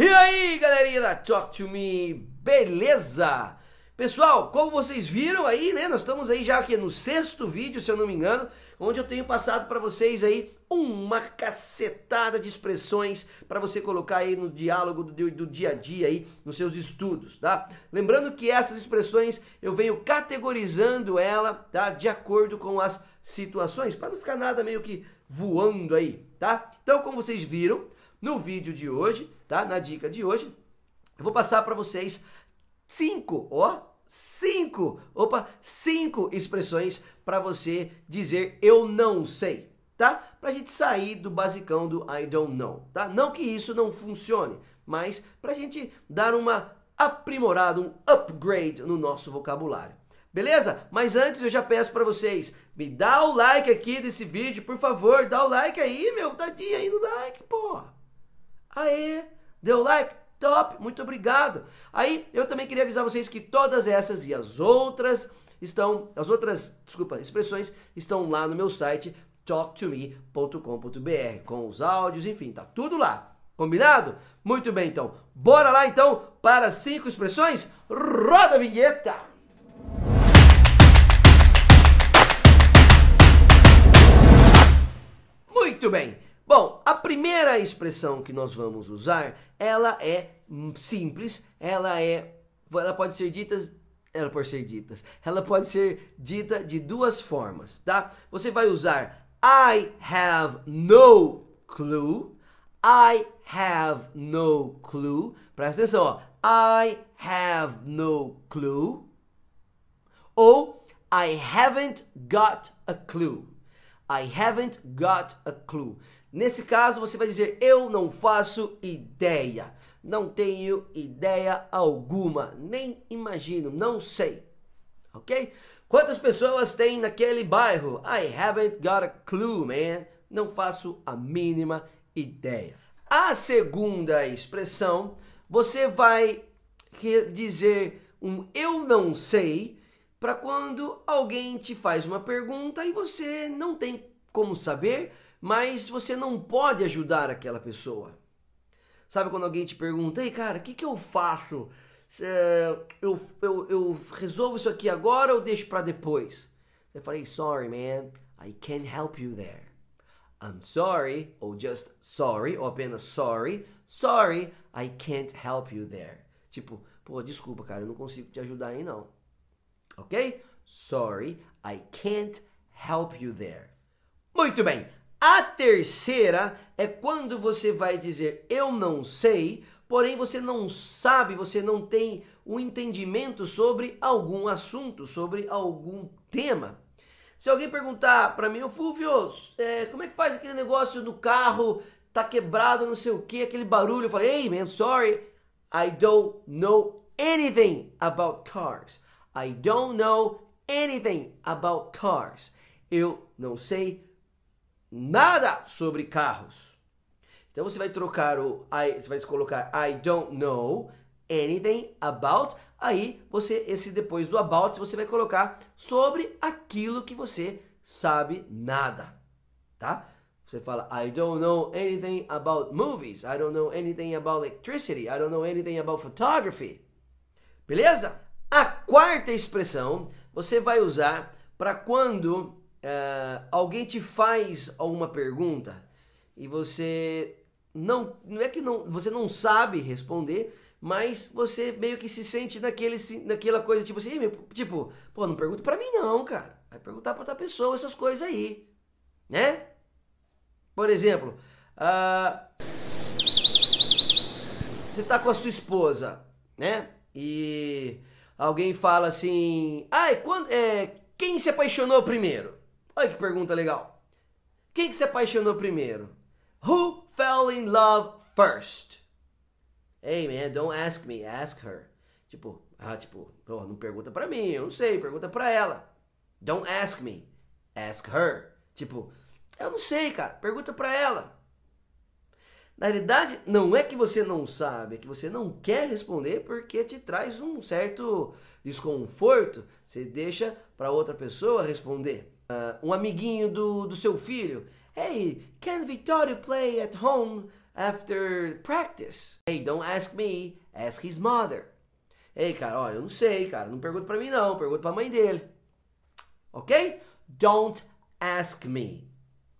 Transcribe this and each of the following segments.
E aí, galerinha da Talk to Me, beleza? Pessoal, como vocês viram aí, né? Nós estamos aí já aqui no sexto vídeo, se eu não me engano, onde eu tenho passado para vocês aí uma cacetada de expressões para você colocar aí no diálogo do, do, dia a dia aí, nos seus estudos, tá? Lembrando que essas expressões eu venho categorizando ela, tá? De acordo com as situações, para não ficar nada meio que voando aí, tá? Então, como vocês viram, no vídeo de hoje, tá? Na dica de hoje, eu vou passar para vocês cinco, ó, cinco, opa, cinco expressões para você dizer eu não sei, tá? Pra gente sair do basicão do I don't know, tá? Não que isso não funcione, mas pra gente dar uma aprimorada, um upgrade no nosso vocabulário. Beleza? Mas antes eu já peço para vocês, me dá o like aqui desse vídeo, por favor, dá o like aí, meu, dadinha aí no like, porra. Deu like? Top, muito obrigado. Aí eu também queria avisar vocês que todas essas e as outras estão, as outras, desculpa, expressões estão lá no meu site talktome.com.br com os áudios, enfim, tá tudo lá. Combinado? Muito bem, então. Bora lá então para cinco expressões. Roda a vinheta. Muito bem. Bom, a primeira expressão que nós vamos usar, ela é simples, ela é, ela pode ser dita, ela pode ser dita, ela pode ser dita de duas formas, tá? Você vai usar I have no clue, I have no clue, presta atenção, ó, I have no clue, ou I haven't got a clue, I haven't got a clue. Nesse caso, você vai dizer eu não faço ideia. Não tenho ideia alguma, nem imagino, não sei. OK? Quantas pessoas tem naquele bairro? I haven't got a clue, man. Não faço a mínima ideia. A segunda expressão, você vai dizer um eu não sei para quando alguém te faz uma pergunta e você não tem como saber mas você não pode ajudar aquela pessoa. Sabe quando alguém te pergunta, ei cara, o que, que eu faço? É, eu, eu, eu resolvo isso aqui agora ou deixo para depois? Eu falei, sorry man, I can't help you there. I'm sorry, ou just sorry, ou apenas sorry. Sorry, I can't help you there. Tipo, pô, desculpa, cara, eu não consigo te ajudar aí não. Ok? Sorry, I can't help you there. Muito bem. A terceira é quando você vai dizer eu não sei, porém você não sabe, você não tem um entendimento sobre algum assunto, sobre algum tema. Se alguém perguntar para mim, ô Fulvio, é, como é que faz aquele negócio do carro, tá quebrado, não sei o que, aquele barulho, eu falei, hey man, sorry, I don't know anything about cars. I don't know anything about cars. Eu não sei nada sobre carros. Então você vai trocar o I, você vai colocar I don't know anything about. Aí você esse depois do about você vai colocar sobre aquilo que você sabe nada, tá? Você fala I don't know anything about movies. I don't know anything about electricity. I don't know anything about photography. Beleza? A quarta expressão você vai usar para quando uh, alguém te faz alguma pergunta e você não não é que não você não sabe responder mas você meio que se sente naquele naquela coisa tipo assim tipo pô não pergunta para mim não cara. Vai perguntar para outra pessoa essas coisas aí. Né? Por exemplo uh, você tá com a sua esposa né? E alguém fala assim ai quando é quem se apaixonou primeiro Olha que pergunta legal. Quem que se apaixonou primeiro? Who fell in love first? Hey man, don't ask me, ask her. Tipo, ah, tipo, oh, não pergunta pra mim, eu não sei, pergunta pra ela. Don't ask me, ask her. Tipo, eu não sei, cara, pergunta pra ela. Na realidade, não é que você não sabe, é que você não quer responder porque te traz um certo desconforto. Você deixa para outra pessoa responder uh, um amiguinho do, do seu filho. Hey, can Victoria play at home after practice. Hey, don't ask me, ask his mother. Ei, cara, ó, eu não sei, cara, não pergunta pra mim não, pergunta pra mãe dele. Ok? Don't ask me,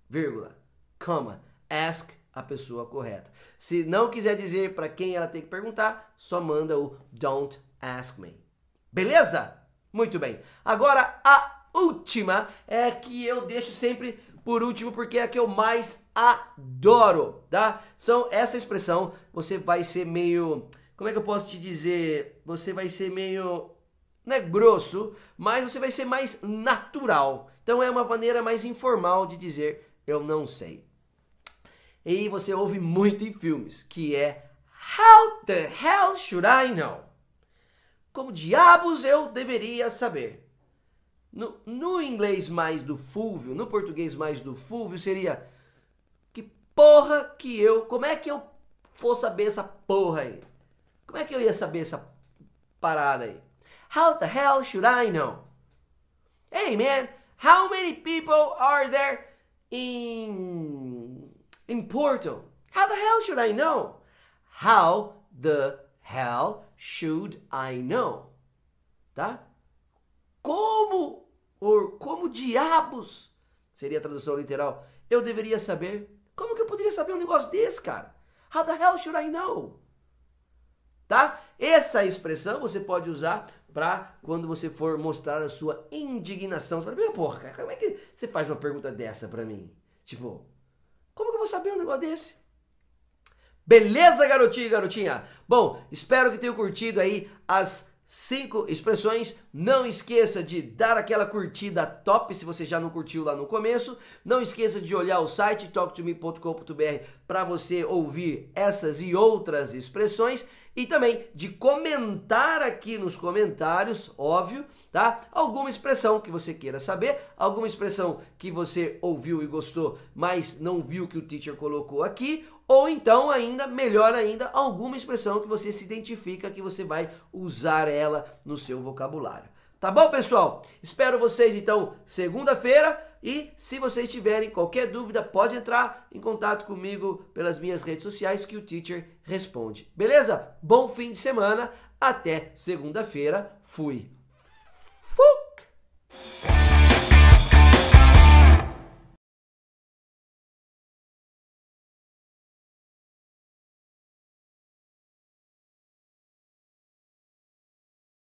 vírgula, comma, ask a pessoa correta. Se não quiser dizer para quem ela tem que perguntar, só manda o don't ask me. Beleza? Muito bem. Agora a última é que eu deixo sempre por último porque é a que eu mais adoro, tá? São essa expressão, você vai ser meio, como é que eu posso te dizer? Você vai ser meio não é grosso, mas você vai ser mais natural. Então é uma maneira mais informal de dizer eu não sei. E você ouve muito em filmes, que é How the hell should I know? Como diabos eu deveria saber? No, no inglês mais do fúvio, no português mais do fúvio, seria que porra que eu. Como é que eu vou saber essa porra aí? Como é que eu ia saber essa parada aí? How the hell should I know? Hey man, how many people are there in in Porto? How the hell should I know? How the hell should I know? Tá? Como ou como diabos seria a tradução literal? Eu deveria saber. Como que eu poderia saber um negócio desse, cara? How the hell should I know? Tá? Essa expressão você pode usar para quando você for mostrar a sua indignação. Você fala, porra, cara, como é que você faz uma pergunta dessa para mim? Tipo, como que eu vou saber um negócio desse? Beleza, garotinho e garotinha? Bom, espero que tenham curtido aí as cinco expressões. Não esqueça de dar aquela curtida top se você já não curtiu lá no começo. Não esqueça de olhar o site talktome.com.br para você ouvir essas e outras expressões e também de comentar aqui nos comentários, óbvio, tá? Alguma expressão que você queira saber, alguma expressão que você ouviu e gostou, mas não viu que o teacher colocou aqui, ou então ainda, melhor ainda, alguma expressão que você se identifica que você vai usar ela no seu vocabulário. Tá bom, pessoal? Espero vocês então segunda-feira e se vocês tiverem qualquer dúvida, pode entrar em contato comigo pelas minhas redes sociais que o teacher responde. Beleza? Bom fim de semana, até segunda-feira. Fui.